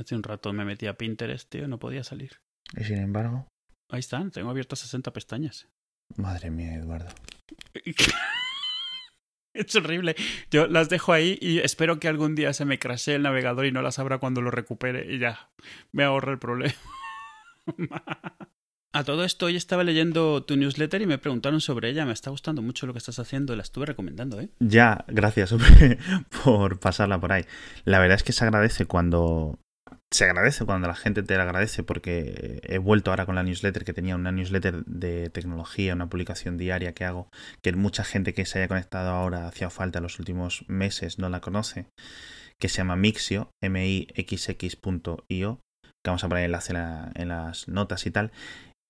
Hace un rato me metí a Pinterest, tío, no podía salir. Y sin embargo. Ahí están, tengo abiertas 60 pestañas. Madre mía, Eduardo. Es horrible. Yo las dejo ahí y espero que algún día se me crashe el navegador y no las abra cuando lo recupere y ya me ahorra el problema. A todo esto, hoy estaba leyendo tu newsletter y me preguntaron sobre ella. Me está gustando mucho lo que estás haciendo. La estuve recomendando, ¿eh? Ya, gracias por pasarla por ahí. La verdad es que se agradece cuando. Se agradece cuando la gente te la agradece porque he vuelto ahora con la newsletter que tenía una newsletter de tecnología, una publicación diaria que hago, que mucha gente que se haya conectado ahora hacía falta en los últimos meses no la conoce, que se llama Mixio, M-I-X-X.io, que vamos a poner enlace en las notas y tal.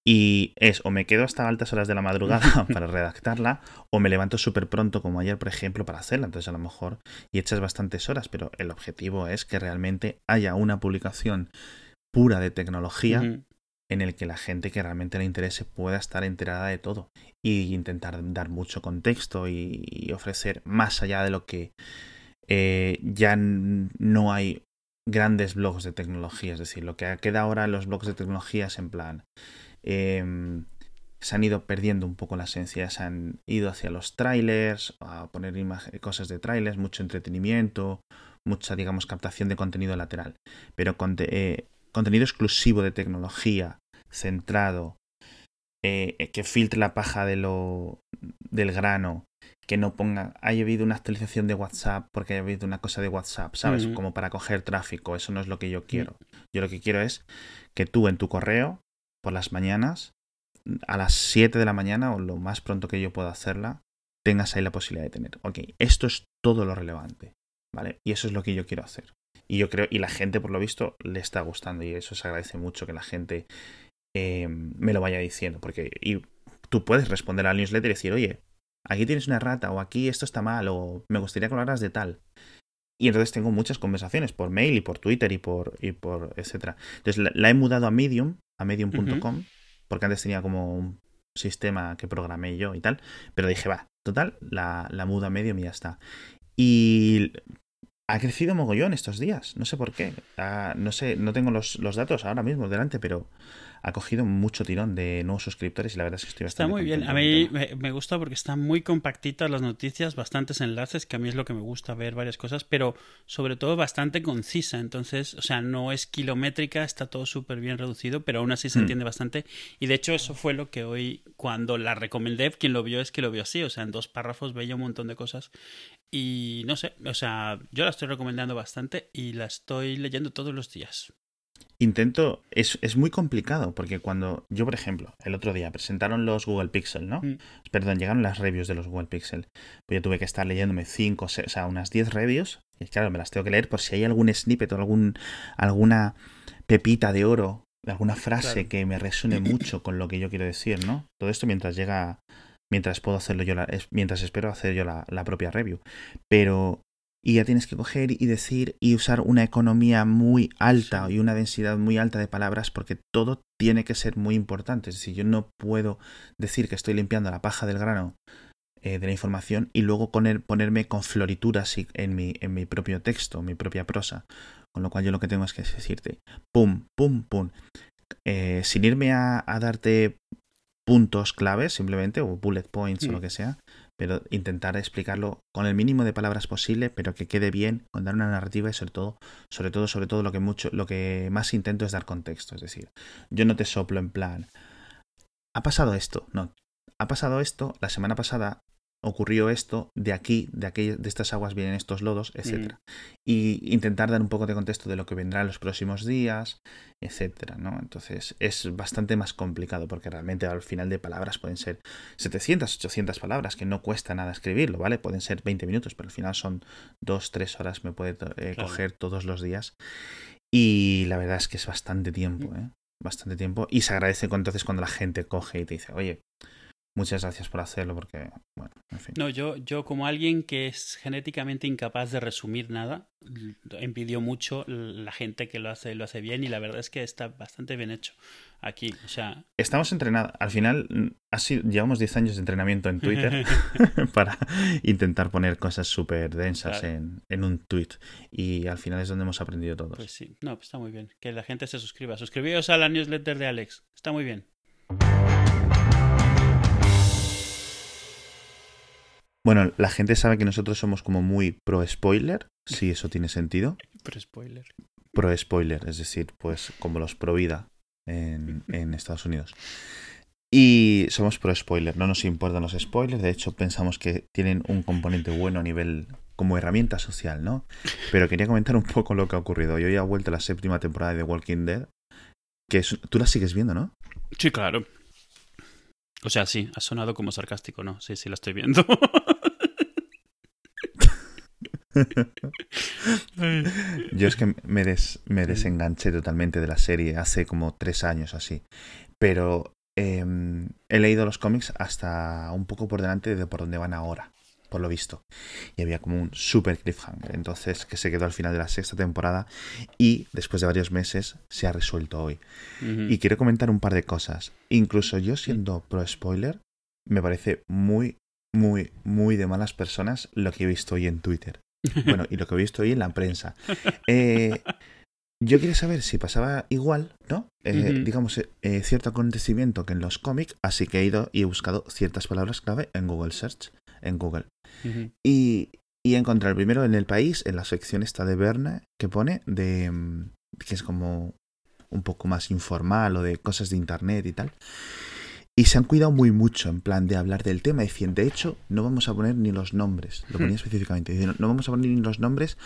Y es o me quedo hasta altas horas de la madrugada para redactarla o me levanto súper pronto como ayer, por ejemplo, para hacerla. Entonces a lo mejor y echas bastantes horas, pero el objetivo es que realmente haya una publicación pura de tecnología en el que la gente que realmente le interese pueda estar enterada de todo y intentar dar mucho contexto y, ofrecer más allá de lo que eh, ya no hay grandes blogs de tecnología. Es decir, lo que queda ahora en los blogs de tecnología es en plan Em, se han ido perdiendo un poco la esencia, se han ido hacia los trailers, a poner cosas de trailers, mucho entretenimiento, mucha, digamos, captación de contenido lateral. Pero eh, contenido exclusivo de tecnología, centrado, eh, que filtre la paja de lo, del grano, que no ponga, haya habido una actualización de WhatsApp porque haya habido una cosa de WhatsApp, ¿sabes? Como para coger tráfico, eso no es lo que yo quiero. Yo lo que quiero es que tú en tu correo por las mañanas, a las 7 de la mañana o lo más pronto que yo pueda hacerla, tengas ahí la posibilidad de tener. Ok, esto es todo lo relevante, ¿vale? Y eso es lo que yo quiero hacer. Y yo creo, y la gente por lo visto le está gustando y eso se agradece mucho que la gente eh, me lo vaya diciendo, porque y tú puedes responder al newsletter y decir, oye, aquí tienes una rata o aquí esto está mal o me gustaría que hablaras de tal. Y entonces tengo muchas conversaciones por mail y por Twitter y por, y por etcétera. Entonces la, he mudado a Medium, a medium.com, porque antes tenía como un sistema que programé yo y tal. Pero dije, va, total, la, la muda a Medium y ya está. Y ha crecido mogollón estos días. No sé por qué. Ah, no sé, no tengo los, los, datos ahora mismo delante, pero ha cogido mucho tirón de nuevos suscriptores y la verdad es que estoy bastante Está muy bien. A mí me, gusta porque están muy compactitas las noticias, bastantes enlaces, que a mí es lo que me gusta ver varias cosas, pero sobre todo bastante concisa. Entonces, o sea, no es kilométrica, está todo súper bien reducido, pero aún así se hmm. entiende bastante. Y de hecho, eso fue lo que hoy, cuando la recomendé, quien lo vio es que lo vio así. O sea, en dos párrafos veía un montón de cosas. Y no sé, o sea, yo la estoy recomendando bastante y la estoy leyendo todos los días intento, es, es, muy complicado, porque cuando yo, por ejemplo, el otro día presentaron los Google Pixel, ¿no? Mm. Perdón, llegaron las reviews de los Google Pixel. Pues yo tuve que estar leyéndome cinco, o sea, unas 10 reviews, y claro, me las tengo que leer por si hay algún snippet o algún, alguna pepita de oro, alguna frase que me resuene mucho con lo que yo quiero decir, ¿no? Todo esto mientras llega, mientras puedo hacerlo yo, la, mientras espero hacer yo la, la propia review. Pero y ya tienes que coger y decir y usar una economía muy alta y una densidad muy alta de palabras porque todo tiene que ser muy importante. Es decir, yo no puedo decir que estoy limpiando la paja del grano eh, de la información y luego ponerme con florituras en mi, en mi propio texto, mi propia prosa. Con lo cual yo lo que tengo es que decirte, pum, pum, pum. Eh, sin irme a, darte puntos claves simplemente, o bullet points o lo que sea, pero intentar explicarlo con el mínimo de palabras posible, pero que quede bien, con dar una narrativa y sobre todo, sobre todo, sobre todo lo que mucho, lo que más intento es dar contexto, es decir, yo no te soplo en plan, ha pasado esto, no, ha pasado esto, la semana pasada ocurrió esto, de aquí, de aquí, de estas aguas vienen estos lodos. Mm. Y intentar dar un poco de contexto de lo que vendrá en los próximos días, etcétera, ¿no? Entonces es bastante más complicado porque realmente al final de palabras pueden ser 700, 800 palabras, que no cuesta nada escribirlo, ¿vale? Pueden ser 20 minutos, pero al final son 2, 3 horas me puede eh, coger todos los días. Y la verdad es que es bastante tiempo. ¿eh? Bastante tiempo. Y se agradece entonces cuando la gente coge y te dice, oye, muchas gracias por hacerlo porque, bueno, en fin. No, yo, yo como alguien que es genéticamente incapaz de resumir nada, envidio mucho la gente que lo hace, lo hace bien y la verdad es que está bastante bien hecho aquí. O sea... Estamos entrenados. Al final, así, llevamos 10 años de entrenamiento en Twitter para intentar poner cosas súper densas en, en, un tweet. Y al final es donde hemos aprendido todos. Pues sí, no, pues está muy bien. Que la gente se suscriba. Suscribíos a la newsletter de Alex. Está muy bien. Bueno, la gente sabe que nosotros somos como muy pro spoiler, si eso tiene sentido. Pro spoiler. Pro spoiler, es decir, pues como los pro vida en, en Estados Unidos. Y somos pro spoiler, no nos importan los spoilers, de hecho pensamos que tienen un componente bueno a nivel como herramienta social, ¿no? Pero quería comentar un poco lo que ha ocurrido. Yo ya he vuelto a la séptima temporada de The Walking Dead, que tú la sigues viendo, ¿no? Sí, claro. O sea, sí, ha sonado como sarcástico, ¿no? Sí, sí, la estoy viendo. Yo es que me, me desenganché totalmente de la serie hace como tres años así. Pero em, he leído los cómics hasta un poco por delante de por dónde van ahora, por lo visto. Y había como un super cliffhanger. Entonces, que se quedó al final de la sexta temporada y después de varios meses se ha resuelto hoy. Y quiero comentar un par de cosas. Incluso yo siendo pro spoiler, me parece muy, muy, muy de malas personas lo que he visto hoy en Twitter. Bueno, y lo que he visto hoy en la prensa. Eh, yo quería saber si pasaba igual, ¿no? Eh, digamos, eh, cierto acontecimiento que en los cómics, así que he ido y he buscado ciertas palabras clave en Google Search, en Google. Y, y he encontrado primero en el país, en la sección esta de Verne, que pone de... Mm, que es como un poco más informal o de cosas de internet y tal. Y se han cuidado muy mucho en plan de hablar del tema. Decían, de hecho, no vamos a poner ni los nombres. Lo ponía hmm. específicamente. Dicen, no vamos a poner ni los nombres.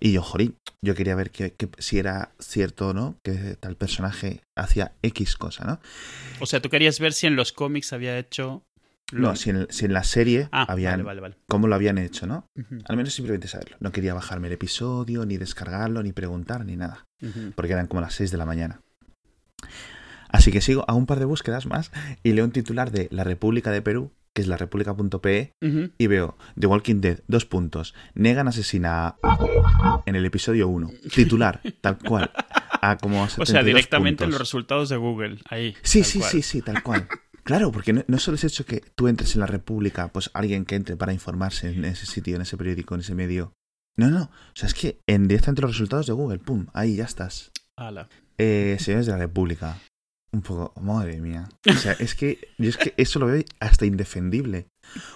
Y yo, jorín, yo quería ver que, si era cierto o no que tal personaje hacía X cosa, ¿no? O sea, tú querías ver si en los cómics había hecho No, si en, si en, la serie ah, habían. cómo lo habían hecho, ¿no? Al menos simplemente saberlo. No quería bajarme el episodio, ni descargarlo, ni preguntar, ni nada. Porque eran como las 6 de la mañana. Así que sigo a un par de búsquedas más y leo un titular de La República de Perú, que es la república.pe, y veo The Walking Dead, dos puntos, negan asesina en el episodio 1. Titular, tal cual. A como o sea, directamente en los resultados de Google, ahí. Sí, sí, sí, sí, tal cual. Claro, porque no, solo es hecho que tú entres en la República, pues alguien que entre para informarse en ese sitio, en ese periódico, en ese medio. No, no. O sea, es que en directamente los resultados de Google, pum, ahí ya estás. Ala. Eh, señores de la República, un poco, madre mía. O sea, es que, es que eso lo veo hasta indefendible.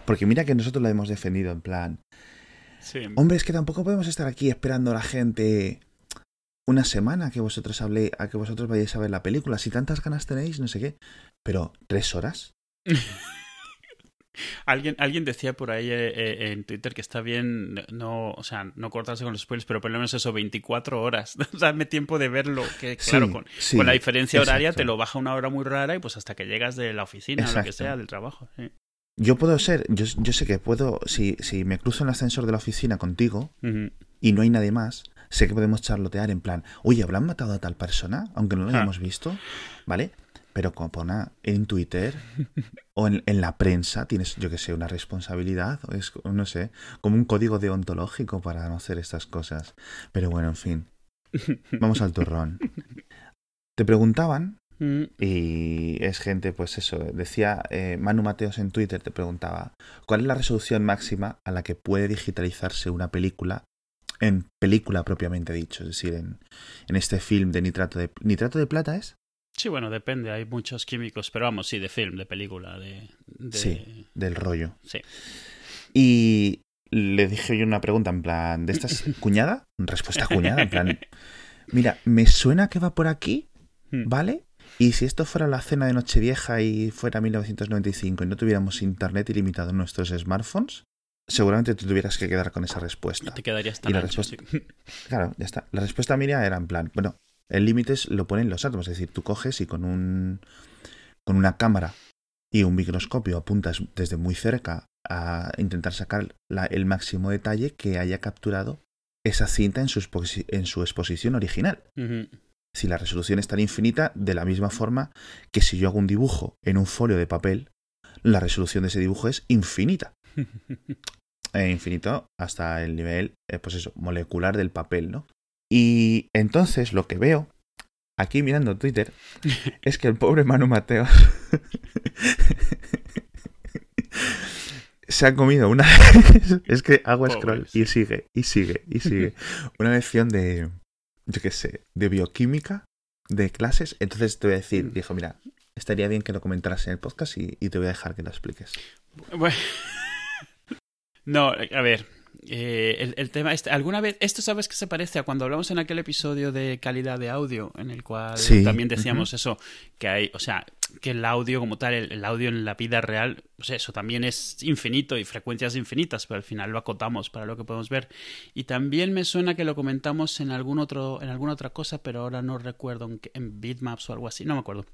Porque mira que nosotros lo hemos defendido en plan. Sí. Hombre, es que tampoco podemos estar aquí esperando a la gente una semana a que vosotros hable, a que vosotros vayáis a ver la película. Si tantas ganas tenéis, no sé qué. Pero, ¿tres horas? Alguien, alguien decía por ahí eh, eh, en Twitter que está bien no, o sea, no cortarse con los spoilers, pero por lo menos eso, 24 horas. Darme tiempo de verlo, que claro, con, con, la diferencia horaria te lo baja una hora muy rara y pues hasta que llegas de la oficina o lo que sea, del trabajo. Yo puedo ser, yo, yo, sé que puedo, si, si me cruzo en el ascensor de la oficina contigo y no hay nadie más, sé que podemos charlotear en plan, oye, ¿habrán matado a tal persona? Aunque no lo hayamos visto, ¿vale? Pero como pone en Twitter o en, la prensa tienes, yo que sé, una responsabilidad, o es, no sé, como un código deontológico para no hacer estas cosas. Pero bueno, en fin. Vamos al turrón. Te preguntaban, mm. y es gente, pues eso, decía eh, Manu Mateos en Twitter, te preguntaba, ¿cuál es la resolución máxima a la que puede digitalizarse una película en película propiamente dicho, es decir, en, en este film de nitrato de nitrato de plata es Sí, bueno, depende, hay muchos químicos, pero vamos, sí, de film, de película, de... Sí, del rollo. Sí. Y le dije yo una pregunta en plan, ¿de esta cuñada? Respuesta cuñada, en plan, mira, me suena que va por aquí, hmm. ¿vale? Y si esto fuera la cena de Nochevieja y fuera 1995 y no tuviéramos internet ilimitado en nuestros smartphones, seguramente te tuvieras que quedar con esa respuesta. Te quedarías tan y Claro, ya está. La respuesta mía era en plan, bueno, el límite lo ponen los átomos, es decir, tú coges y con un con una cámara y un microscopio apuntas desde muy cerca a intentar sacar el máximo detalle que haya capturado esa cinta en su, en su exposición original. Si la resolución es tan infinita, de la misma forma que si yo hago un dibujo en un folio de papel, la resolución de ese dibujo es infinita. E infinito hasta el nivel, eh, pues eso, molecular del papel, ¿no? Y entonces lo que veo aquí mirando Twitter es que el pobre Manu Mateo se ha comido una es que hago scroll y sigue y sigue y sigue una lección de yo qué sé de bioquímica de clases entonces te voy a decir mm. dijo mira estaría bien que lo comentaras en el podcast y, y te voy a dejar que lo expliques bueno no, a ver. Eh, el, tema este, alguna vez esto sabes que se parece a cuando hablamos en aquel episodio de calidad de audio en el cual también decíamos eso que hay o sea que el audio como tal el, audio en la vida real pues eso también es infinito y frecuencias infinitas pero al final lo acotamos para lo que podemos ver y también me suena que lo comentamos en algún otro en alguna otra cosa pero ahora no recuerdo en, en bitmaps o algo así no me acuerdo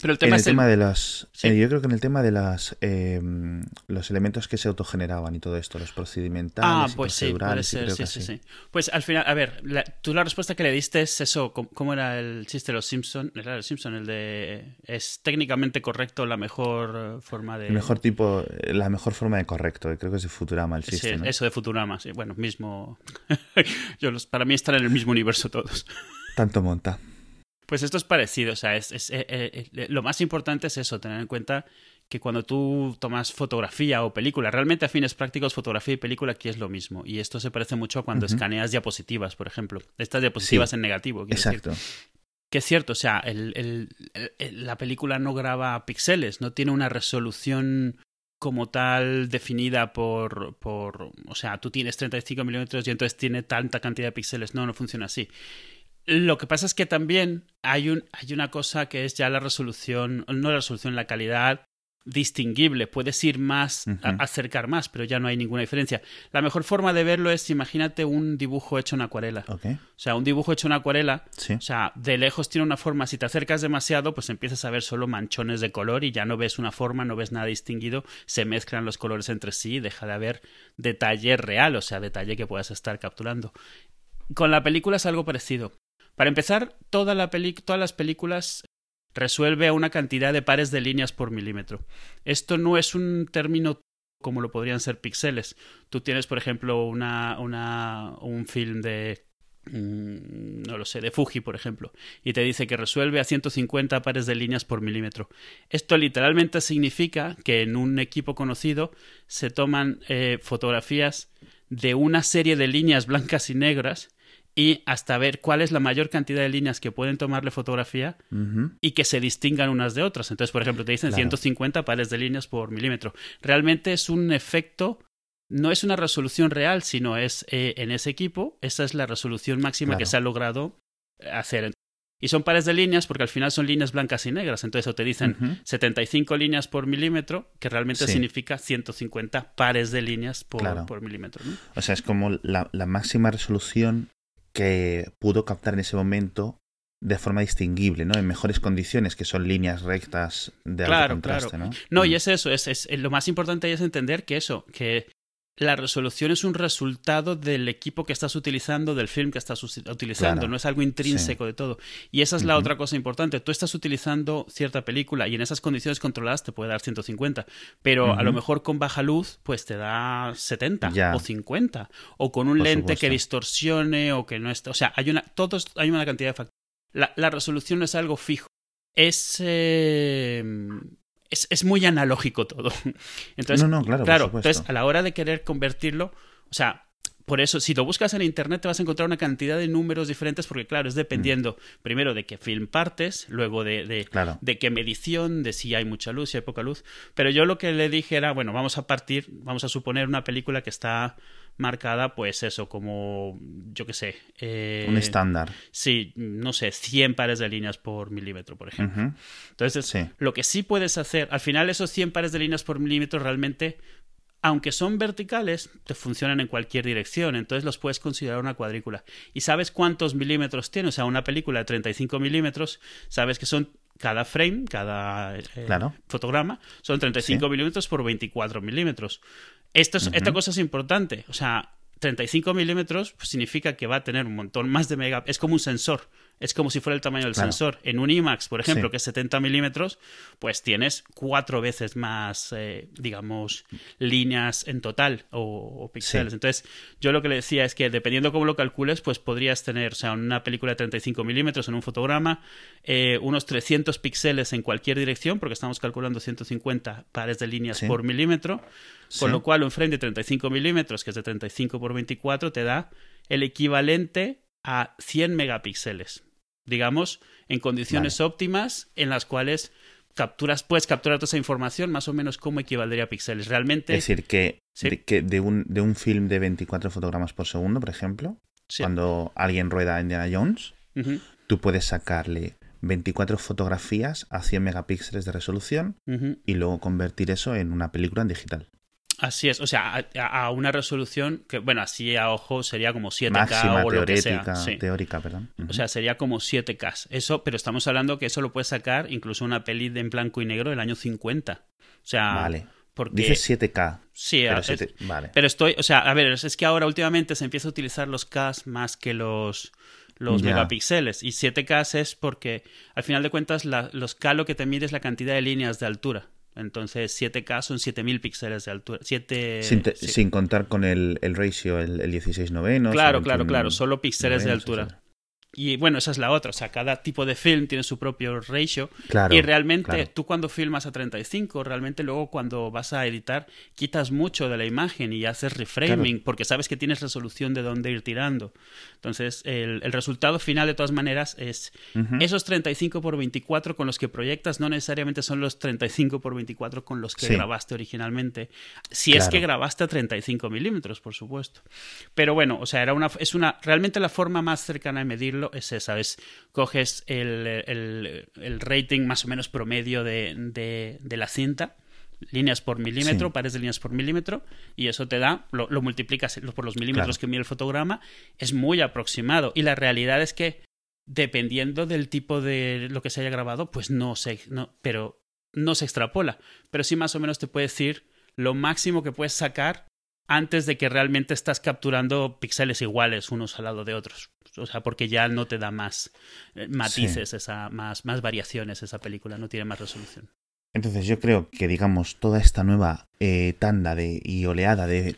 pero el tema en el tema de las. Eh, yo creo que en el tema de las em, los elementos que se autogeneraban y todo esto, los procedimentales. Ah, pues sí, puede ser, sí, sí, sí, Pues al final, a ver, tú la respuesta que le diste es eso. ¿Cómo era el chiste de los Simpson? Era el Simpson, el de. Es técnicamente correcto la mejor forma de. El mejor tipo, la mejor forma de correcto. Creo que es de Futurama el chiste. Sí, eso de Futurama, sí. Bueno, mismo. yo los, para mí están en el mismo universo todos. Tanto monta. Pues esto es parecido, o sea, es, eh, eh, eh, lo más importante es eso, tener en cuenta que cuando tú tomas fotografía o película, realmente a fines prácticos fotografía y película aquí es lo mismo. Y esto se parece mucho a cuando escaneas diapositivas, por ejemplo. Estas diapositivas en negativo. Exacto. Que es cierto, o sea, el, la película no graba píxeles, no tiene una resolución como tal definida por, por, o sea, tú tienes 35 milímetros y entonces tiene tanta cantidad de píxeles. No, no funciona así. Lo que pasa es que también hay, un, hay una cosa que es ya la resolución, no la resolución, la calidad distinguible. Puedes ir más, acercar más, pero ya no hay ninguna diferencia. La mejor forma de verlo es, imagínate un dibujo hecho en acuarela. O sea, un dibujo hecho en acuarela, o sea, de lejos tiene una forma. Si te acercas demasiado, pues empiezas a ver solo manchones de color y ya no ves una forma, no ves nada distinguido. Se mezclan los colores entre sí, deja de haber detalle real, o sea, detalle que puedas estar capturando. Con la película es algo parecido. Para empezar, todas las películas resuelve a una cantidad de pares de líneas por milímetro. Esto no es un término como lo podrían ser píxeles. Tú tienes, por ejemplo, una, una, un film de mm, no lo sé, de Fuji, por ejemplo, y te dice que resuelve a 150 pares de líneas por milímetro. Esto literalmente significa que en un equipo conocido se toman eh, fotografías de una serie de líneas blancas y negras y hasta ver cuál es la mayor cantidad de líneas que pueden tomarle fotografía y que se distingan unas de otras. Entonces, por ejemplo, te dicen 150 pares de líneas por milímetro. Realmente es un efecto, no es una resolución real, sino es eh, en ese equipo, esa es la resolución máxima que se ha logrado hacer. Y son pares de líneas porque al final son líneas blancas y negras. Entonces, o te dicen 75 líneas por milímetro, que realmente significa 150 pares de líneas por, por milímetro. O sea, es como la, la máxima resolución que pudo captar en ese momento de forma distinguible, ¿no? En mejores condiciones, que son líneas rectas de alto contraste, ¿no? No, y mm. es eso, es, es, lo más importante es entender que eso, que la resolución es un resultado del equipo que estás utilizando, del film que estás utilizando, no es algo intrínseco de todo. Y esa es la otra cosa importante. Tú estás utilizando cierta película y en esas condiciones controladas te puede dar 150, pero a lo mejor con baja luz pues te da 70 o 50 o con un lente que distorsione o que no esté, o sea, hay una todos hay una cantidad de factores. La, la resolución no es algo fijo. Es eh, es, es muy analógico todo. Entonces, no, no, claro, claro entonces a la hora de querer convertirlo, o sea, por eso, si lo buscas en internet, te vas a encontrar una cantidad de números diferentes, porque, claro, es dependiendo mm. primero de qué film partes, luego de, de, de, qué medición, de si hay mucha luz, si hay poca luz. Pero yo lo que le dije era, bueno, vamos a partir, vamos a suponer una película que está marcada, pues eso, como, yo qué sé. Eh, un estándar. Sí, no sé, 100 pares de líneas por milímetro, por ejemplo. Entonces, lo que sí puedes hacer, al final esos 100 pares de líneas por milímetro realmente aunque son verticales, te funcionan en cualquier dirección, entonces los puedes considerar una cuadrícula. ¿Y sabes cuántos milímetros tiene? O sea, una película de 35 milímetros, sabes que son cada frame, cada eh, fotograma, son 35 milímetros por 24 milímetros. Esto Esta cosa es importante, o sea, 35 milímetros pues, significa que va a tener un montón más de mega... Es como un sensor. Es como si fuera el tamaño del sensor. En un IMAX, por ejemplo, que es 70 milímetros, pues tienes cuatro veces más, eh, digamos, líneas en total o, píxeles. Entonces, yo lo que le decía es que dependiendo cómo lo calcules, pues podrías tener, o sea, una película de 35 milímetros en un fotograma, eh, unos 300 píxeles en cualquier dirección, porque estamos calculando 150 pares de líneas por milímetro, con lo cual un frame de 35 milímetros, que es de 35 por 24, te da el equivalente a 100 megapíxeles digamos, en condiciones óptimas en las cuales capturas, puedes capturar toda esa información más o menos como equivaldría a píxeles. Realmente. Es decir, que, de, que de, un, de un film de 24 fotogramas por segundo, por ejemplo, cuando alguien rueda Indiana Jones, tú puedes sacarle 24 fotografías a 100 megapíxeles de resolución y luego convertir eso en una película en digital. Así es, o sea, a, una resolución que, bueno, así a ojo sería como 7K o lo que sea. Teórica, perdón. O sea, sería como 7K. Eso, pero estamos hablando que eso lo puede sacar incluso una peli en blanco y negro del año 50. O sea, vale. Porque... Dices 7K. Sí, pero, vale. pero estoy, o sea, a ver, es que ahora últimamente se empieza a utilizar los K más que los los megapíxeles y 7K es porque al final de cuentas los K lo que te mide es la cantidad de líneas de altura. Entonces 7K son 7000 píxeles de altura. sin, contar con el, el ratio, el, el 16 novenos. Claro, claro, claro. Solo píxeles de altura. Y bueno, esa es la otra. O sea, cada tipo de film tiene su propio ratio. y realmente tú cuando filmas a 35, realmente luego cuando vas a editar, quitas mucho de la imagen y haces reframing porque sabes que tienes resolución de dónde ir tirando. Entonces, el, resultado final de todas maneras es esos 35 por 24 con los que proyectas no necesariamente son los 35 por 24 con los que grabaste originalmente. Si es que grabaste a 35 milímetros, por supuesto. Pero bueno, o sea, era una, es una, realmente la forma más cercana de medirlo es esa, es coges el, rating más o menos promedio de, la cinta, líneas por milímetro, pares de líneas por milímetro, y eso te da, lo, multiplicas por los milímetros que mide el fotograma, es muy aproximado. Y la realidad es que, dependiendo del tipo de lo que se haya grabado, pues no se, no, pero no se extrapola. Pero sí más o menos te puede decir lo máximo que puedes sacar antes de que realmente estás capturando píxeles iguales unos al lado de otros. O sea, porque ya no te da más eh, matices, esa, más, más variaciones esa película, no tiene más resolución. Entonces yo creo que, digamos, toda esta nueva eh, tanda de, y oleada de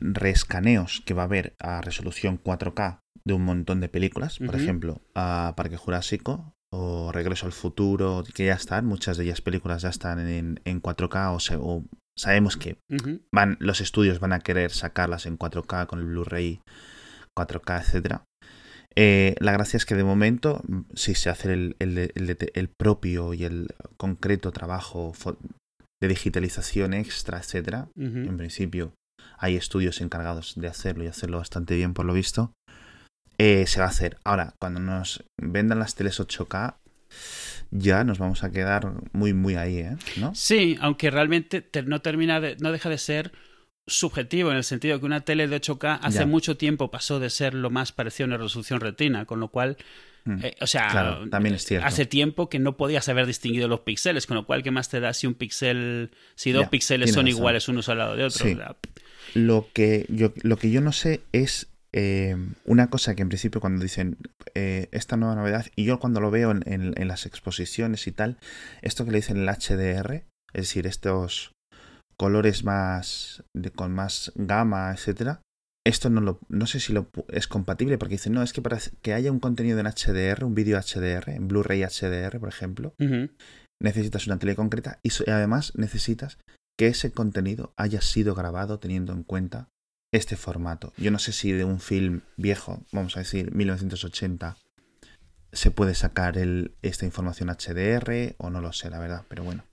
reescaneos que va a haber a resolución 4K de un montón de películas, por ejemplo, a Parque Jurásico o Regreso al Futuro, que ya están, muchas de ellas películas ya están en, en 4K o, o sabemos que van, los estudios van a querer sacarlas en 4K con el Blu-ray 4K, etcétera. Eh, la gracia es que de momento, si se hace el, el, propio y el concreto trabajo de digitalización extra, etcétera, en principio hay estudios encargados de hacerlo y hacerlo bastante bien por lo visto, eh, se va a hacer. Ahora, cuando nos vendan las teles 8K, ya nos vamos a quedar muy, muy ahí, ¿eh? ¿No? Sí, aunque realmente no termina de, no deja de ser subjetivo en el sentido que una tele de 8K hace mucho tiempo pasó de ser lo más parecido a una resolución retina, con lo cual, mm. eh, o sea, también es cierto. hace tiempo que no podías haber distinguido los píxeles, con lo cual, ¿qué más te da si un píxel, si dos píxeles son iguales unos al lado de otro? Lo, que yo, lo que yo no sé es eh, una cosa que en principio cuando dicen eh, esta nueva novedad, y yo cuando lo veo en, en, las exposiciones y tal, esto que le dicen el HDR, es decir, estos colores más de, con más gama, etcétera. Esto no lo no sé si lo es compatible porque dicen, no, es que para que haya un contenido en HDR, un vídeo HDR, en Blu-ray HDR, por ejemplo, necesitas una tele concreta y además necesitas que ese contenido haya sido grabado teniendo en cuenta este formato. Yo no sé si de un film viejo, vamos a decir 1980, se puede sacar el, esta información HDR o no lo sé, la verdad, pero bueno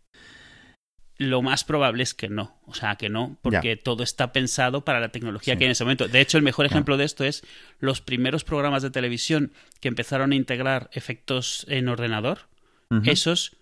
lo más probable es que no. O sea, que no, porque todo está pensado para la tecnología que hay en ese momento. De hecho, el mejor ejemplo de esto es los primeros programas de televisión que empezaron a integrar efectos en ordenador. Esos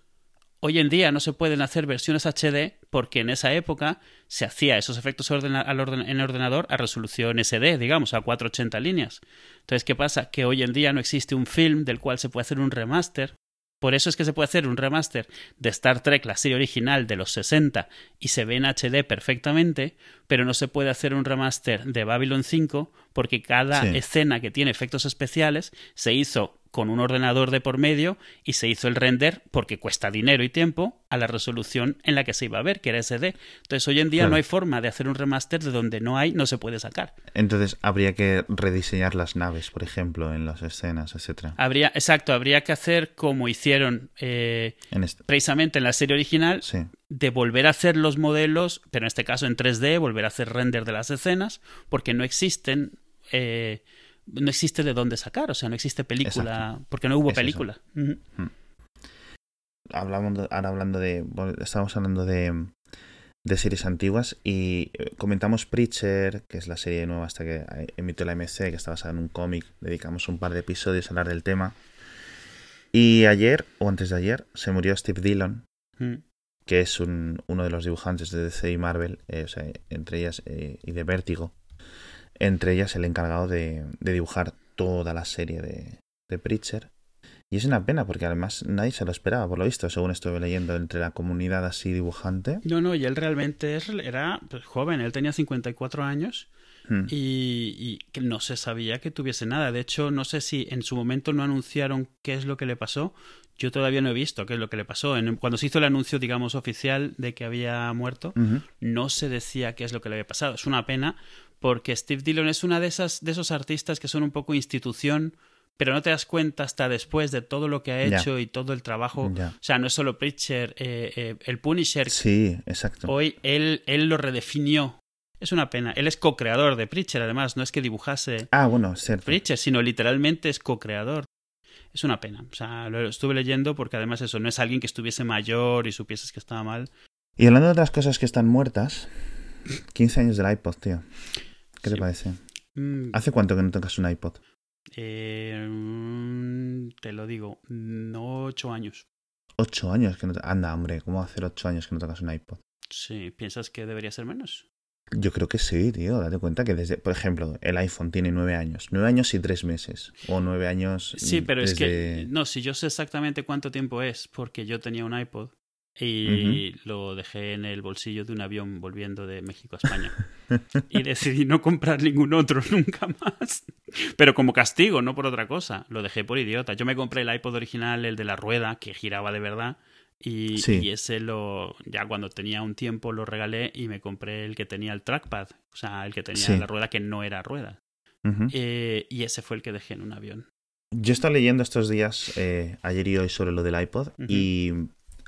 hoy en día no se pueden hacer versiones HD porque en esa época se hacía esos efectos en ordenador a resolución SD, digamos, a 480 líneas. Entonces, ¿qué pasa? Que hoy en día no existe un film del cual se puede hacer un remaster por eso es que se puede hacer un remaster de Star Trek, la serie original de los 60, y se ve en HD perfectamente, pero no se puede hacer un remaster de Babylon 5 porque cada escena que tiene efectos especiales se hizo con un ordenador de por medio y se hizo el render porque cuesta dinero y tiempo a la resolución en la que se iba a ver, que era SD. Entonces hoy en día Claro. no hay forma de hacer un remaster de donde no hay, no se puede sacar. Entonces habría que rediseñar las naves, por ejemplo, en las escenas, etcétera. Habría, exacto, habría que hacer como hicieron eh, En este... precisamente en la serie original, Sí. de volver a hacer los modelos, pero en este caso en 3D, volver a hacer render de las escenas, porque no existen, eh, no existe de dónde sacar, o sea, no existe película, porque no hubo Es película. Ujú. Hablamos de- ahora hablando de. bueno, Estábamos hablando de, de series antiguas y eh, comentamos Preacher, que es la serie nueva hasta que eh, emitió la MC, que está basada en un cómic. Dedicamos un par de episodios a hablar del tema. Y ayer, o antes de ayer, se murió Steve Dillon, Mm. que es un- uno de los dibujantes de DC y Marvel, eh, o sea, entre ellas, eh, y de Vértigo. Entre ellas el encargado de, de dibujar toda la serie de, de Preacher. Y es una pena porque además nadie se lo esperaba, por lo visto, según estuve leyendo entre la comunidad así dibujante. No, no, y él realmente era pues, joven, él tenía 54 años Hmm. y, y que no se sabía que tuviese nada. De hecho, no sé si en su momento no anunciaron qué es lo que le pasó. Yo todavía no he visto qué es lo que le pasó. En- cuando se hizo el anuncio, digamos, oficial de que había muerto, no se decía qué es lo que le había pasado. Es una pena porque Steve Dillon es una de esas de esos artistas que son un poco institución, pero no te das cuenta hasta después de todo lo que ha hecho y todo el trabajo. O sea, no es solo Preacher, eh, eh, el Punisher. Sí, exacto. Hoy él, él lo redefinió. Es una pena. Él es co-creador de Preacher, además. No es que dibujase Ah, bueno, cierto. Preacher, sino literalmente es co-creador. Es una pena. O sea, lo estuve leyendo porque además eso no es alguien que estuviese mayor y supieses que estaba mal. Y hablando de otras cosas que están muertas, 15 años del iPod, tío. ¿Qué te parece? Mm, ¿Hace cuánto que no tocas un iPod? Eh, mm, te lo digo, no ocho años. Ocho años que no Anda, hombre, ¿cómo va a hacer ocho años que no tocas un iPod? Sí, ¿piensas que debería ser menos? Yo creo que sí, tío. Date cuenta que desde, por ejemplo, el iPhone tiene nueve años. Nueve años y tres meses. O nueve años. Sí, pero es que no, si yo sé exactamente cuánto tiempo es, porque yo tenía un iPod y lo dejé en el bolsillo de un avión volviendo de México a España. y decidí no comprar ningún otro nunca más. Pero como castigo, no por otra cosa. Lo dejé por idiota. Yo me compré el iPod original, el de la rueda, que giraba de verdad. Y, Sí. y ese lo, ya cuando tenía un tiempo lo regalé y me compré el que tenía el trackpad, o sea, el que tenía Sí. la rueda que no era rueda. Eh, y ese fue el que dejé en un avión. Yo he estado leyendo estos días, eh, ayer y hoy, sobre lo del iPod. Y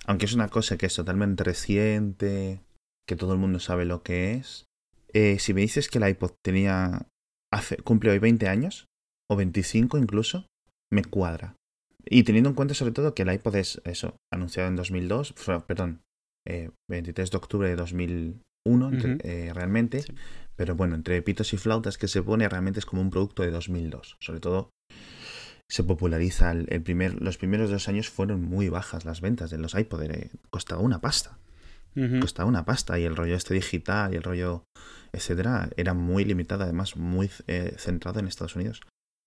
aunque es una cosa que es totalmente reciente, que todo el mundo sabe lo que es, eh, si me dices que el iPod tenía. Hace, cumple hoy 20 años, o 25 incluso, me cuadra. Y teniendo en cuenta sobre todo que el iPod es eso, anunciado en 2002, fue- perdón, eh, 23 de octubre de 2001 entre- Ujú. eh, realmente, Sí. pero bueno, entre pitos y flautas que se pone realmente es como un producto de 2002, sobre todo se populariza el, el primer, los primeros dos años fueron muy bajas las ventas de los iPod, eh, costaba una pasta, costaba una pasta y el rollo este digital y el rollo etcétera era muy limitado, además muy eh, centrado en Estados Unidos.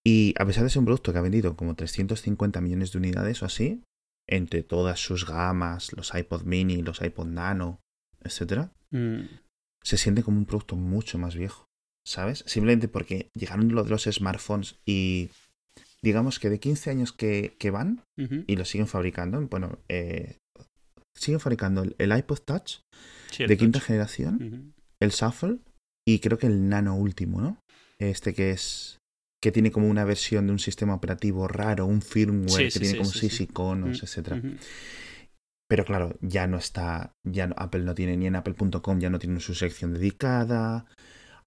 Y a pesar de ser un producto que ha vendido como 350 millones de unidades o así, entre todas sus gamas, los iPod mini, los iPod nano, etcétera, Mm. se siente como un producto mucho más viejo, ¿sabes? Simplemente porque llegaron lo de los smartphones y digamos que de 15 años que, que van y lo siguen fabricando, bueno, eh, siguen fabricando el, el iPod Touch de quinta generación, el Shuffle y creo que el Nano último, ¿no? Este que es que tiene como una versión de un sistema operativo raro, un firmware Sí, que sí, tiene como seis iconos, Ujú. etcétera. Pero claro, ya no está, ya no- Apple no tiene ni en apple.com, ya no tiene su sección dedicada.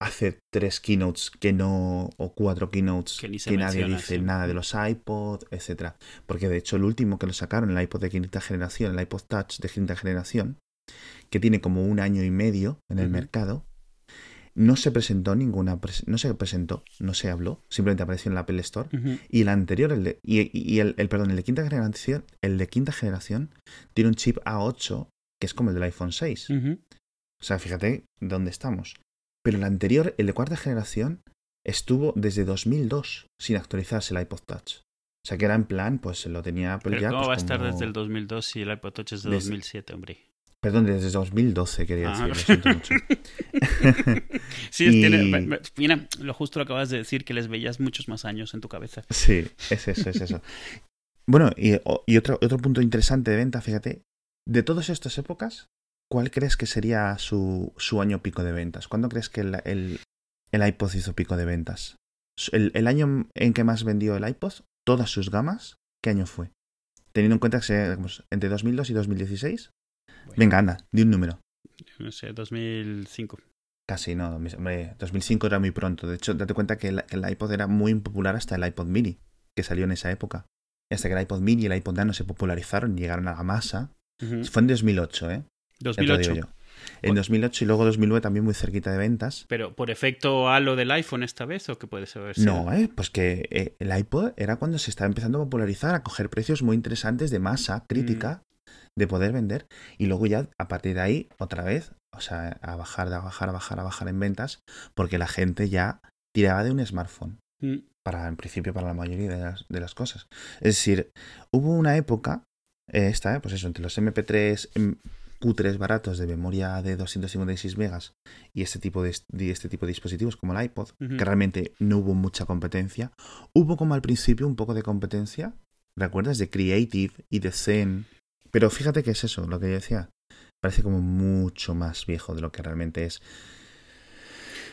Hace tres keynotes que no, o cuatro keynotes Que que, nadie dice sí. nada de los iPod, etcétera. Porque de hecho el último que lo sacaron, el iPod de quinta generación, el iPod Touch de quinta generación, que tiene como un año y medio en el mercado, no se presentó ninguna, no se presentó, no se habló, simplemente apareció en la Apple Store. Y el anterior, el de, y, y el, el- perdón, el de quinta generación, el de quinta generación tiene un chip A8 que es como el del iPhone 6. Ujú. O sea, fíjate dónde estamos. Pero el anterior, el de cuarta generación, estuvo desde 2002 sin actualizarse el iPod Touch. O sea, que era en plan, pues lo tenía Apple Pero ya. ¿cómo pues, va a estar como- desde el 2002 si el iPod Touch es de Desde- 2007, hombre? Perdón, desde 2012 quería Ah. decir, lo siento mucho. Sí, Y- tiene- mira, lo justo lo acabas de decir, que les veías muchos más años en tu cabeza. Sí, es eso, es eso. Bueno, y, y otro, otro punto interesante de venta, fíjate, de todas estas épocas, ¿cuál crees que sería su, su año pico de ventas? ¿Cuándo crees que el, el, el iPod hizo pico de ventas? El, el año en que más vendió el iPod, todas sus gamas, ¿qué año fue? Teniendo en cuenta que se, digamos, entre 2002 y 2016. Venga, anda, di un número. No sé, 2005. Casi no, hombre, 2005 era muy pronto. De hecho, date cuenta que el, que el iPod era muy impopular hasta el iPod mini, que salió en esa época. Y hasta que el iPod mini y el iPod nano se popularizaron y llegaron a la masa. Fue en 2008, ¿eh? Ya te lo 2008. digo yo. En 2008 y luego 2009 también muy cerquita de ventas. Pero por efecto halo del iPhone esta vez o qué puede ser? No, ¿eh? Pues que eh, el iPod era cuando se estaba empezando a popularizar, a coger precios muy interesantes de masa crítica, de poder vender. Y luego ya, a partir de ahí, otra vez, o sea, a bajar, a bajar, a bajar, a bajar en ventas, porque la gente ya tiraba de un smartphone. Mm, para en principio para la mayoría de las, de las cosas. Es decir, hubo una época, eh, esta, eh, pues eso, entre los MP3 Q3 baratos de memoria de 256 megas y este tipo de, de este tipo de dispositivos como el iPod, que realmente no hubo mucha competencia. Hubo como al principio un poco de competencia, ¿recuerdas? De Creative y de Zen. Pero fíjate que es eso, lo que yo decía. Parece como mucho más viejo de lo que realmente es.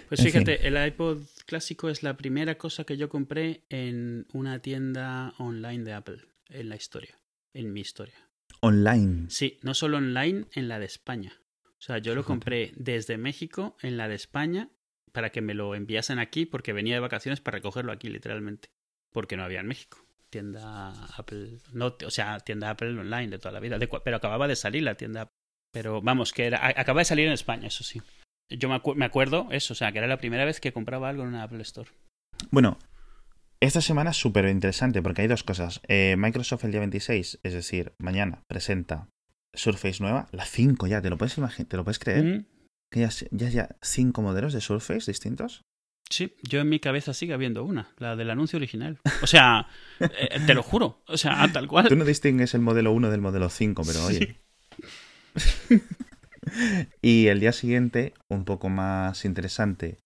Pues En fíjate, el iPod clásico es la primera cosa que yo compré en una tienda online de Apple en la historia, en mi historia. Online. Sí, no solo online, en la de España. O sea, yo lo compré desde México en la de España para que me lo enviasen aquí porque venía de vacaciones para recogerlo aquí literalmente, porque no había en México. Tienda Apple, no, o sea, tienda Apple online de toda la vida, de pero acababa de salir la tienda. Pero vamos, que era, acaba de salir en España, eso sí. Yo me, acu- me acuerdo eso, o sea, que era la primera vez que compraba algo en una Apple Store. Bueno, esta semana es súper interesante porque hay dos cosas. Eh, Microsoft el día 26, es decir, mañana, presenta Surface nueva, la 5 ya, ¿te lo puedes imaginar? ¿Te lo puedes creer? Mm, Que ya, ya ya cinco modelos de Surface distintos. Sí, yo en mi cabeza sigue habiendo una, la del anuncio original. O sea, eh, te lo juro, o sea, tal cual. Tú no distingues el modelo 1 del modelo 5, pero oye. y el día siguiente, un poco más interesante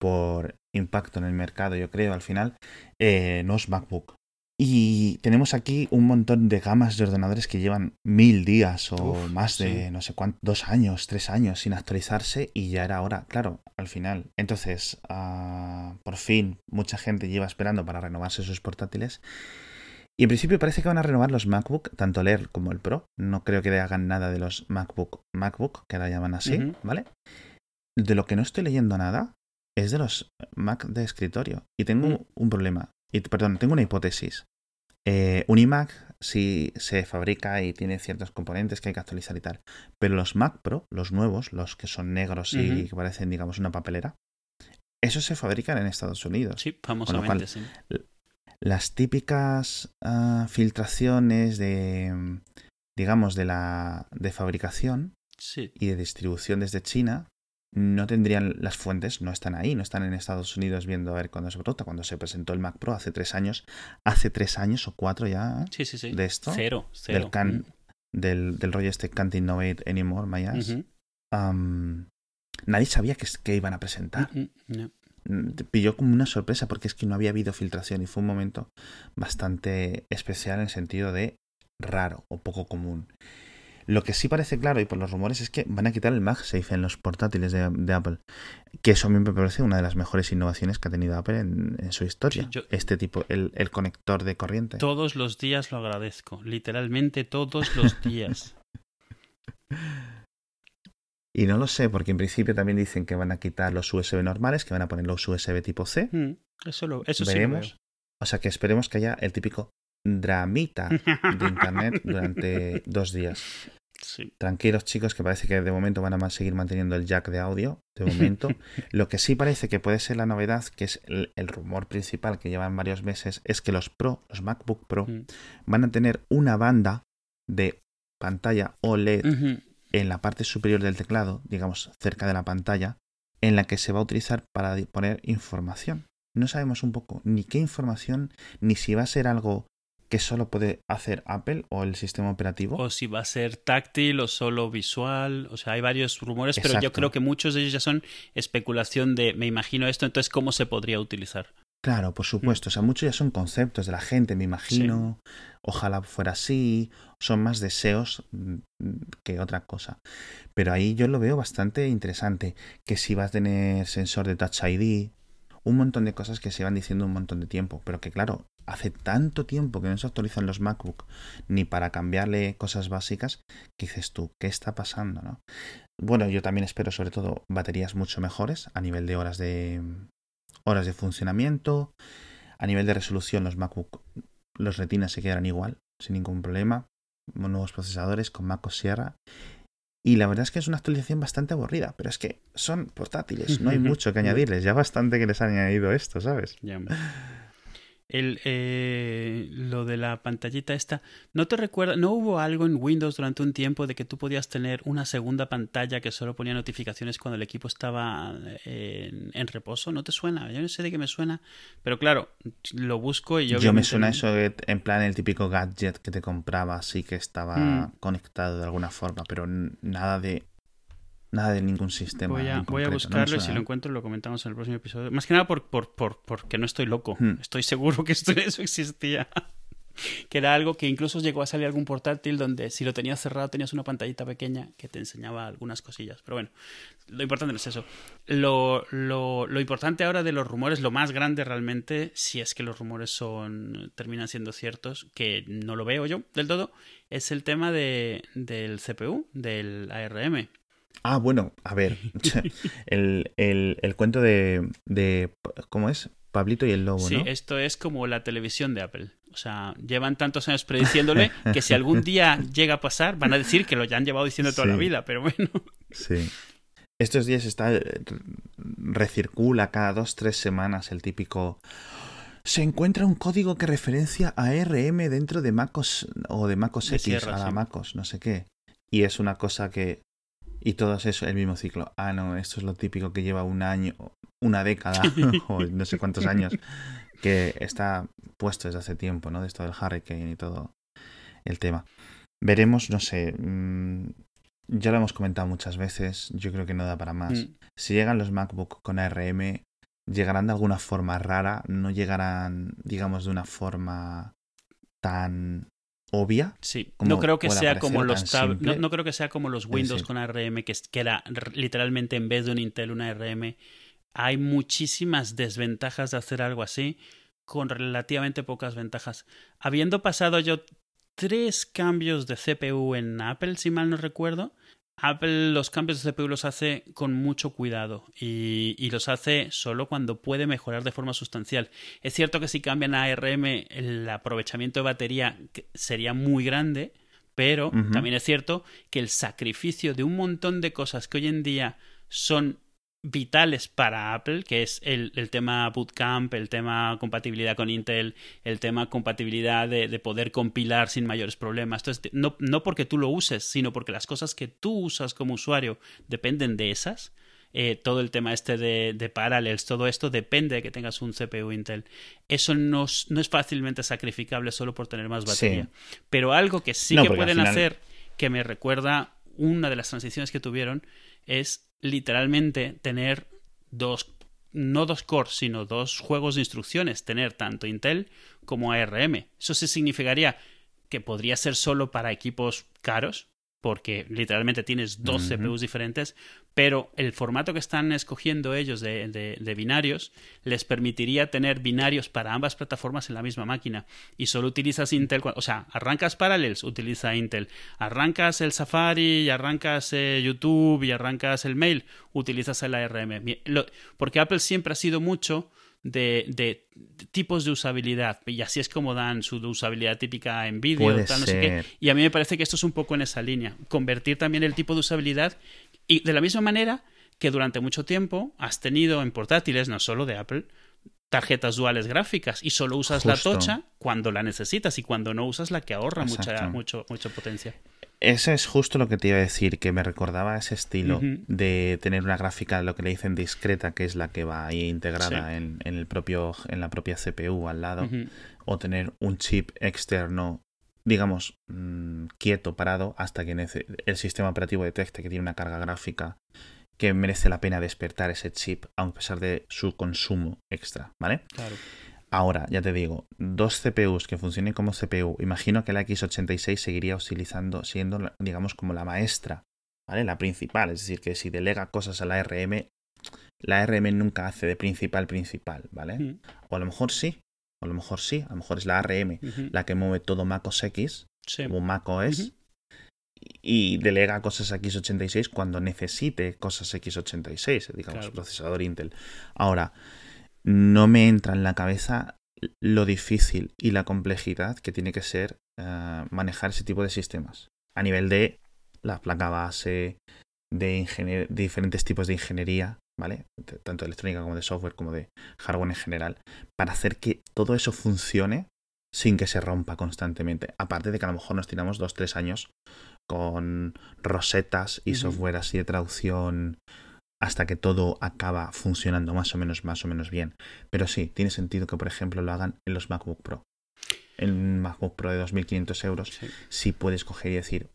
por impacto en el mercado, yo creo, al final, eh, nos MacBook. Y tenemos aquí un montón de gamas de ordenadores que llevan mil días o Uf, más de, sí. no sé cuántos, dos años, tres años sin actualizarse y ya era hora, claro, al final. Entonces, ah, por fin, mucha gente lleva esperando para renovarse sus portátiles. Y en principio parece que van a renovar los MacBook, tanto el Air como el Pro. No creo que hagan nada de los MacBook MacBook, que ahora llaman así. ¿vale? De lo que no estoy leyendo nada es de los Mac de escritorio. Y tengo Mm. un problema. Y, perdón, tengo una hipótesis. Eh, un iMac sí se fabrica y tiene ciertos componentes que hay que actualizar y tal. Pero los Mac Pro, los nuevos, los que son negros y que parecen, digamos, una papelera, esos se fabrican en Estados Unidos Sí, famosamente, cual- sí. las típicas ah, filtraciones de digamos de la de fabricación Sí, y de distribución desde China no tendrían las fuentes no están ahí no están en Estados Unidos viendo a ver cuándo se brota cuando se presentó el Mac Pro hace tres años hace tres años o cuatro ya sí, sí. sí. de esto Cero, cero. del can del, del rollo este can't innovate anymore my ass. Ujú. Am, nadie sabía que, que iban a presentar Mm, mm, no. Mm, te pilló como una sorpresa porque es que no había habido filtración y fue un momento bastante especial en el sentido de raro o poco común. Lo que sí parece claro y por los rumores es que van a quitar el MagSafe en los portátiles de, de Apple, que eso a mí me parece una de las mejores innovaciones que ha tenido Apple en, en su historia. Sí, yo- Este tipo, el, el conector de corriente. Todos los días lo agradezco, literalmente todos los días. Y no lo sé porque en principio también dicen que van a quitar los USB normales, que van a poner los USB tipo C. Mm, Eso, lo, eso sí lo. O sea que esperemos que haya el típico dramita de internet durante dos días. Sí. Tranquilos chicos, que parece que de momento van a seguir manteniendo el jack de audio, de momento. Lo que sí parece que puede ser la novedad, que es el, el rumor principal que llevan varios meses, es que los Pro, los MacBook Pro, Mm. van a tener una banda de pantalla OLED en la parte superior del teclado, digamos cerca de la pantalla, en la que se va a utilizar para poner información. No sabemos un poco ni qué información, ni si va a ser algo que solo puede hacer Apple o el sistema operativo. O si va a ser táctil o solo visual. O sea, hay varios rumores, pero yo creo que muchos de ellos ya son especulación de me imagino esto, entonces cómo se podría utilizar. Claro, por supuesto. O sea, muchos ya son conceptos de la gente, me imagino. Ojalá fuera así. Son más deseos mm, que otra cosa. Pero ahí yo lo veo bastante interesante. Que si va a tener sensor de Touch ID, un montón de cosas que se van diciendo un montón de tiempo. Pero que claro, hace tanto tiempo que no se actualizan los MacBook ni para cambiarle cosas básicas, que dices tú, ¿qué está pasando? ¿no? Bueno, yo también espero sobre todo baterías mucho mejores a nivel de horas de horas de funcionamiento. A nivel de resolución, los MacBook, los retinas se quedarán igual, sin ningún problema. Nuevos procesadores con MacOS Sierra. Y la verdad es que es una actualización bastante aburrida, pero es que son portátiles, no hay mucho que añadirles. Ya bastante que les han añadido esto, ¿sabes? El, eh, lo de la pantallita esta, ¿no te recuerda? ¿No hubo algo en Windows durante un tiempo de que tú podías tener una segunda pantalla que solo ponía notificaciones cuando el equipo estaba eh, en, reposo? ¿No te suena? Yo no sé de qué me suena, pero claro, lo busco y yo... Yo me suena eso en plan el típico gadget que te compraba así que estaba mm. conectado de alguna forma, pero nada de Nada de ningún sistema. Voy a, voy a buscarlo y si lo encuentro lo comentamos en el próximo episodio. Más que nada por, por, por porque no estoy loco. Hmm. Estoy seguro que esto, eso existía. que era algo que incluso llegó a salir algún portátil donde si lo tenías cerrado tenías una pantallita pequeña que te enseñaba algunas cosillas. Pero bueno, lo importante no es eso. Lo, lo, lo importante ahora de los rumores, lo más grande realmente, si es que los rumores son terminan siendo ciertos, que no lo veo yo del todo, es el tema de, del CPU, del ARM. Ah, bueno, a ver. el, el, cuento de, de. ¿Cómo es? Pablito y el lobo, sí, esto es como la televisión de Apple. O sea, llevan tantos años prediciéndole que si algún día llega a pasar, van a decir que lo ya han llevado diciendo toda la vida, pero bueno. Sí. Estos días está. recircula cada dos, tres semanas el típico. Se encuentra un código que referencia a ARM dentro de MacOS o de MacOS X a la MacOS, no sé qué. Y es una cosa que y todo es el mismo ciclo. Ah, no, esto es lo típico que lleva un año, una década, o no sé cuántos años, que está puesto desde hace tiempo, ¿no? De esto del Hurricane y todo el tema. Veremos, no sé. Mm, ya lo hemos comentado muchas veces. Yo creo que no da para más. Mm. Si llegan los MacBook con ARM, llegarán de alguna forma rara. No llegarán, digamos, de una forma tan obvia. Sí, no creo que sea como los no, creo que sea como los Windows con ARM, que, que era literalmente en vez de un Intel una ARM. Hay muchísimas desventajas de hacer algo así, con relativamente pocas ventajas. Habiendo pasado yo tres cambios de CPU en Apple, si mal no recuerdo, Apple los cambios de CPU los hace con mucho cuidado y, los hace solo cuando puede mejorar de forma sustancial. Es cierto que si cambian a ARM el aprovechamiento de batería sería muy grande, pero también es cierto que el sacrificio de un montón de cosas que hoy en día son vitales para Apple, que es el, el, tema Bootcamp, el tema compatibilidad con Intel, el tema compatibilidad de, de poder compilar sin mayores problemas. Entonces, no, no, porque tú lo uses, sino porque las cosas que tú usas como usuario dependen de esas. Eh, todo el tema este de, de, Parallels, todo esto depende de que tengas un CPU Intel. Eso no, no es fácilmente sacrificable solo por tener más batería. Pero algo que sí que pueden hacer, que me recuerda una de las transiciones que tuvieron, es literalmente tener dos, no dos cores, sino dos juegos de instrucciones, tener tanto Intel como ARM. Eso sí significaría que podría ser solo para equipos caros, porque literalmente tienes dos CPUs diferentes, pero el formato que están escogiendo ellos de, de, binarios les permitiría tener binarios para ambas plataformas en la misma máquina. Y solo utilizas Intel, o sea, arrancas Parallels, utiliza Intel, arrancas el Safari y arrancas eh, YouTube y arrancas el Mail, utilizas el ARM, porque Apple siempre ha sido mucho de, tipos de usabilidad. Y así es como dan su usabilidad típica en vídeo, tal, no sé qué. Y a mí me parece que esto es un poco en esa línea. Convertir también el tipo de usabilidad. Y de la misma manera que durante mucho tiempo has tenido en portátiles, no solo de Apple, tarjetas duales gráficas y solo usas la tocha cuando la necesitas y cuando no usas la que ahorra mucha, mucho, mucha potencia. Eso es justo lo que te iba a decir, que me recordaba ese estilo de tener una gráfica, lo que le dicen discreta, que es la que va ahí integrada en, el propio, en la propia CPU al lado, o tener un chip externo, digamos, mm, quieto, parado, hasta que el sistema operativo detecte que tiene una carga gráfica que merece la pena despertar ese chip, a pesar de su consumo extra, ¿vale? Claro. Ahora, ya te digo, dos CPUs que funcionen como CPU, imagino que la X86 seguiría utilizando, siendo, digamos, como la maestra, ¿vale? La principal, es decir, que si delega cosas a la RM, la RM nunca hace de principal principal, ¿vale? Mm. O a lo mejor sí, o a lo mejor sí, a lo mejor es la ARM la que mueve todo MacOS X, como macOS, y delega cosas a X86 cuando necesite cosas X86, digamos, procesador Intel. Ahora, no me entra en la cabeza lo difícil y la complejidad que tiene que ser eh, manejar ese tipo de sistemas a nivel de la placa base, de, diferentes tipos de ingeniería, ¿vale? Tanto de electrónica como de software, como de hardware en general, para hacer que todo eso funcione sin que se rompa constantemente. Aparte de que a lo mejor nos tiramos dos, tres años con rosetas y software así de traducción hasta que todo acaba funcionando más o menos, más o menos bien. Pero sí, tiene sentido que, por ejemplo, lo hagan en los MacBook Pro. En un MacBook Pro de 2.500 euros, sí. puedes coger y decir,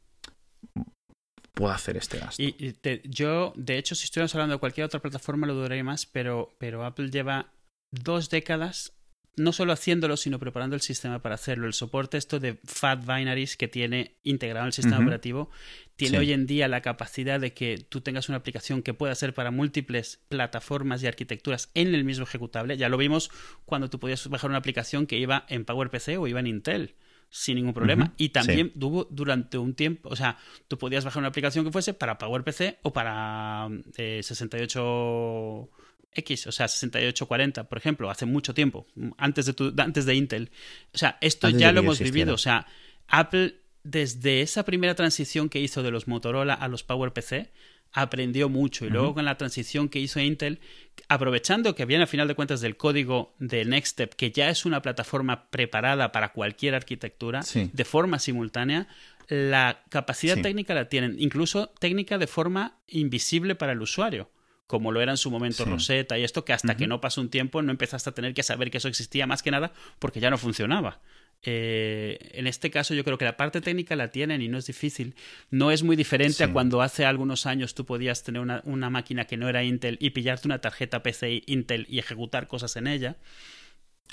puedo hacer este gasto. Y, yo, de hecho, si estuviéramos hablando de cualquier otra plataforma, lo dudaría más, pero, pero Apple lleva dos décadas no solo haciéndolo, sino preparando el sistema para hacerlo. El soporte esto de Fat Binaries que tiene integrado en el sistema operativo tiene hoy en día la capacidad de que tú tengas una aplicación que pueda ser para múltiples plataformas y arquitecturas en el mismo ejecutable. Ya lo vimos cuando tú podías bajar una aplicación que iba en PowerPC o iba en Intel sin ningún problema. Y también tuvo durante un tiempo, o sea, tú podías bajar una aplicación que fuese para PowerPC o para 68 eh, X, o sea, 6840, por ejemplo, hace mucho tiempo, antes de, tu, antes de Intel. O sea, esto ya lo hemos vivido. O sea, Apple, desde esa primera transición que hizo de los Motorola a los PowerPC, aprendió mucho. Y luego con la transición que hizo Intel, aprovechando que viene a final de cuentas del código de Nextstep, que ya es una plataforma preparada para cualquier arquitectura, de forma simultánea, la capacidad técnica la tienen, incluso técnica de forma invisible para el usuario como lo era en su momento Rosetta y esto, que hasta que no pasó un tiempo no empezaste a tener que saber que eso existía más que nada porque ya no funcionaba. Eh, en este caso yo creo que la parte técnica la tienen y no es difícil. No es muy diferente a cuando hace algunos años tú podías tener una, máquina que no era Intel y pillarte una tarjeta PCI Intel y ejecutar cosas en ella.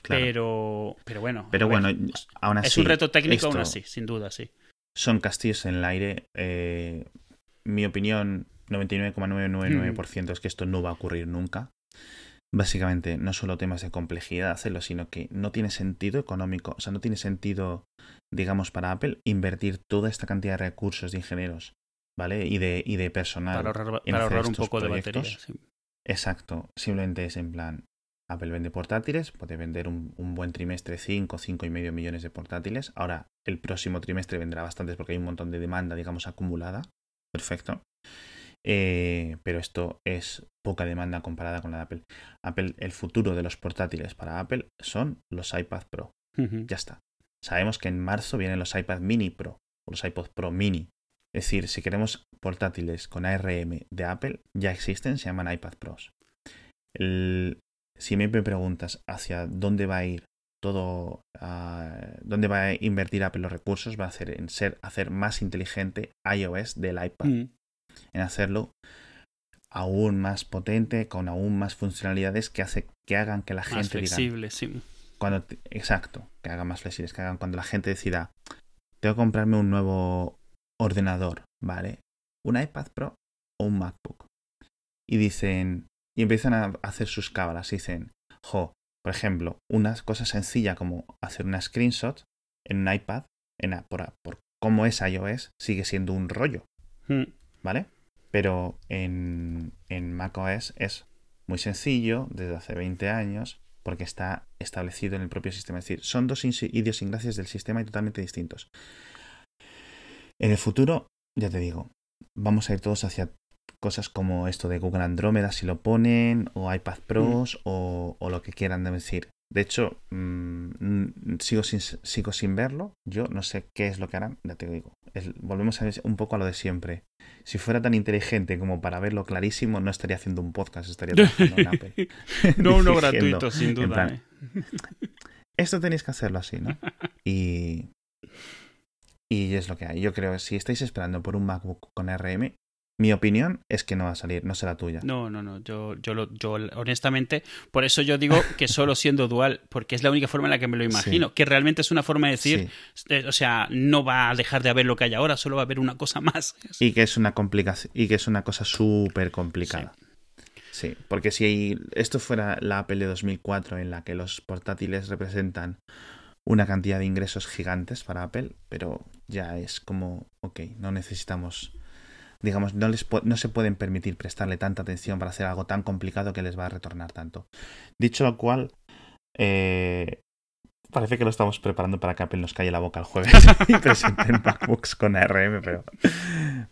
Pero, pero bueno. Pero bueno, aún así. Es un reto técnico aún así, sin duda, sí. Son castillos en el aire. Eh, mi opinión 99,999% es que esto no va a ocurrir nunca. Básicamente, no solo temas de complejidad hacerlo, sino que no tiene sentido económico, o sea, no tiene sentido, digamos, para Apple invertir toda esta cantidad de recursos de ingenieros, ¿vale? Y de, y de personal. Para ahorrar, un poco de batería. Exacto, simplemente es en plan, Apple vende portátiles, puede vender un, un buen trimestre 5, 5 y medio millones de portátiles. Ahora, el próximo trimestre vendrá bastantes porque hay un montón de demanda, digamos, acumulada. Perfecto. Eh, pero esto es poca demanda comparada con la de Apple. Apple, el futuro de los portátiles para Apple son los iPad Pro. Ya está. Sabemos que en marzo vienen los iPad Mini Pro o los iPod Pro Mini. Es decir, si queremos portátiles con ARM de Apple, ya existen, se llaman iPad Pros. si me preguntas hacia dónde va a ir todo, ah, dónde va a invertir Apple los recursos, va a ser en ser, hacer más inteligente iOS del iPad. Mm en hacerlo aún más potente, con aún más funcionalidades que, hace, que hagan que la gente flexible, sí. Cuando, exacto, que hagan más flexibles, que hagan cuando la gente decida, tengo que comprarme un nuevo ordenador, ¿vale? Un iPad Pro o un MacBook. Y dicen, y empiezan a hacer sus cábalas, y dicen, jo, por ejemplo, una cosa sencilla como hacer una screenshot en un iPad, en, por, por cómo es iOS, sigue siendo un rollo. Hmm. ¿Vale? Pero en, en macOS es muy sencillo desde hace 20 años porque está establecido en el propio sistema. Es decir, son dos idiosincrasias del sistema y totalmente distintos. En el futuro, ya te digo, vamos a ir todos hacia cosas como esto de Google Andrómeda si lo ponen, o iPad Pros, mm. o, o, lo que quieran decir. De hecho, mm, sigo, sin, sigo sin verlo. Yo no sé qué es lo que harán. Ya te digo. volvemos a ver un poco a lo de siempre. Si fuera tan inteligente como para verlo clarísimo, no estaría haciendo un podcast, estaría en Apple. no uno gratuito, sin duda. ¿eh? Esto tenéis que hacerlo así, ¿no? Y, y es lo que hay. Yo creo que si estáis esperando por un MacBook con RM, mi opinión es que no va a salir, no será tuya. No, no, no. Yo, yo, lo, yo honestamente, por eso yo digo que solo siendo dual, porque es la única forma en la que me lo imagino, que realmente es una forma de decir, eh, o sea, no va a dejar de haber lo que hay ahora, solo va a haber una cosa más. Y que es una complicación, y que es una cosa súper complicada. Sí. porque si esto fuera la Apple de 2004 en la que los portátiles representan una cantidad de ingresos gigantes para Apple, pero ya es como, ok, no necesitamos digamos, no, les no se pueden permitir prestarle tanta atención para hacer algo tan complicado que les va a retornar tanto. Dicho lo cual, eh, parece que lo estamos preparando para que Apple nos calle la boca el jueves y presenten MacBooks con ARM, pero,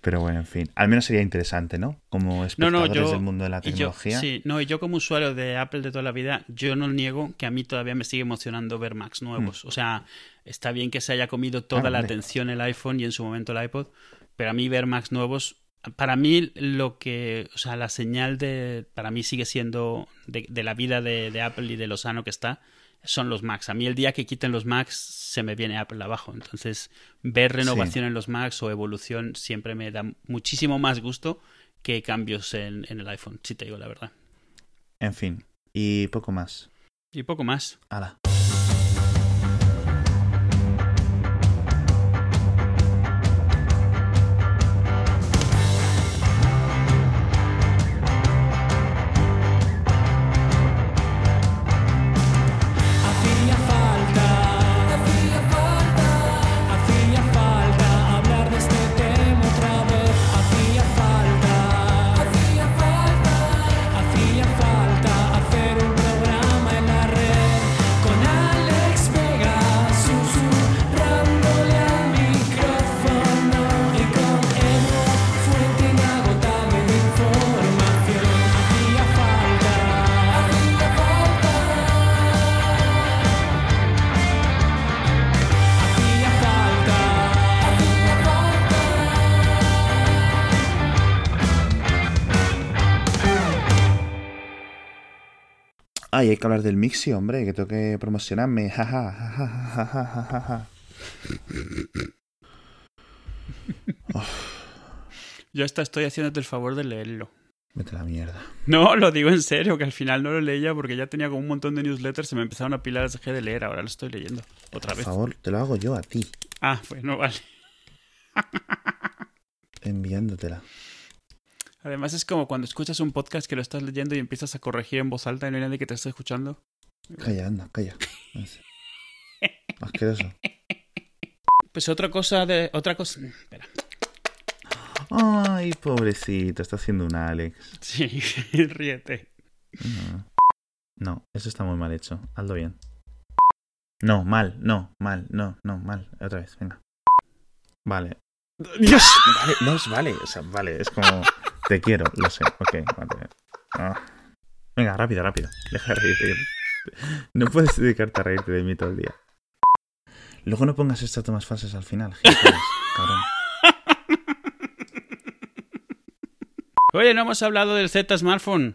pero bueno, en fin. Al menos sería interesante, ¿no? Como espectadores del mundo de la tecnología. sí, no, y yo como usuario de Apple de toda la vida, yo no niego que a mí todavía me sigue emocionando ver Macs nuevos. Mm. O sea, está bien que se haya comido toda la atención el iPhone y en su momento el iPod, pero a mí ver Macs nuevos, para mí lo que, o sea, la señal de, para mí sigue siendo de, la vida de, Apple y de lo sano que está, son los Macs. A mí el día que quiten los Macs se me viene Apple abajo. Entonces, ver renovación en los Macs o evolución siempre me da muchísimo más gusto que cambios en, en el iPhone, si te digo la verdad. En fin, y poco más. Y poco más. Hala. Ay, hay que hablar del Mixi, hombre, que tengo que promocionarme. Yo hasta estoy haciéndote el favor de leerlo. Vete a la mierda. No, lo digo en serio, que al final no lo leía porque ya tenía como un montón de newsletters, se me empezaron a pilar, dejé de leer, ahora lo estoy leyendo. Otra vez. Por favor, te lo hago yo a ti. Ah, bueno, vale. Enviándotela. Además es como cuando escuchas un podcast que lo estás leyendo y empiezas a corregir en voz alta y no hay nadie que te esté escuchando. Calla, anda, calla. Asqueroso. Pues otra cosa de... Otra cosa... Espera. Ay, pobrecito, está haciendo un Alex. Sí, ríete. No. no, eso está muy mal hecho. Hazlo bien. No, mal, no, mal, no, no, mal. Otra vez, venga. Vale. Dios. Vale, no es vale, o sea, vale, es como... Te quiero, lo sé. Ok, vale. Ah. Venga, rápido, rápido. Deja de reírte. No puedes dedicarte a reírte de mí todo el día. Luego no pongas estas tomas falsas al final, cabrón. Oye, no hemos hablado del Z Smartphone.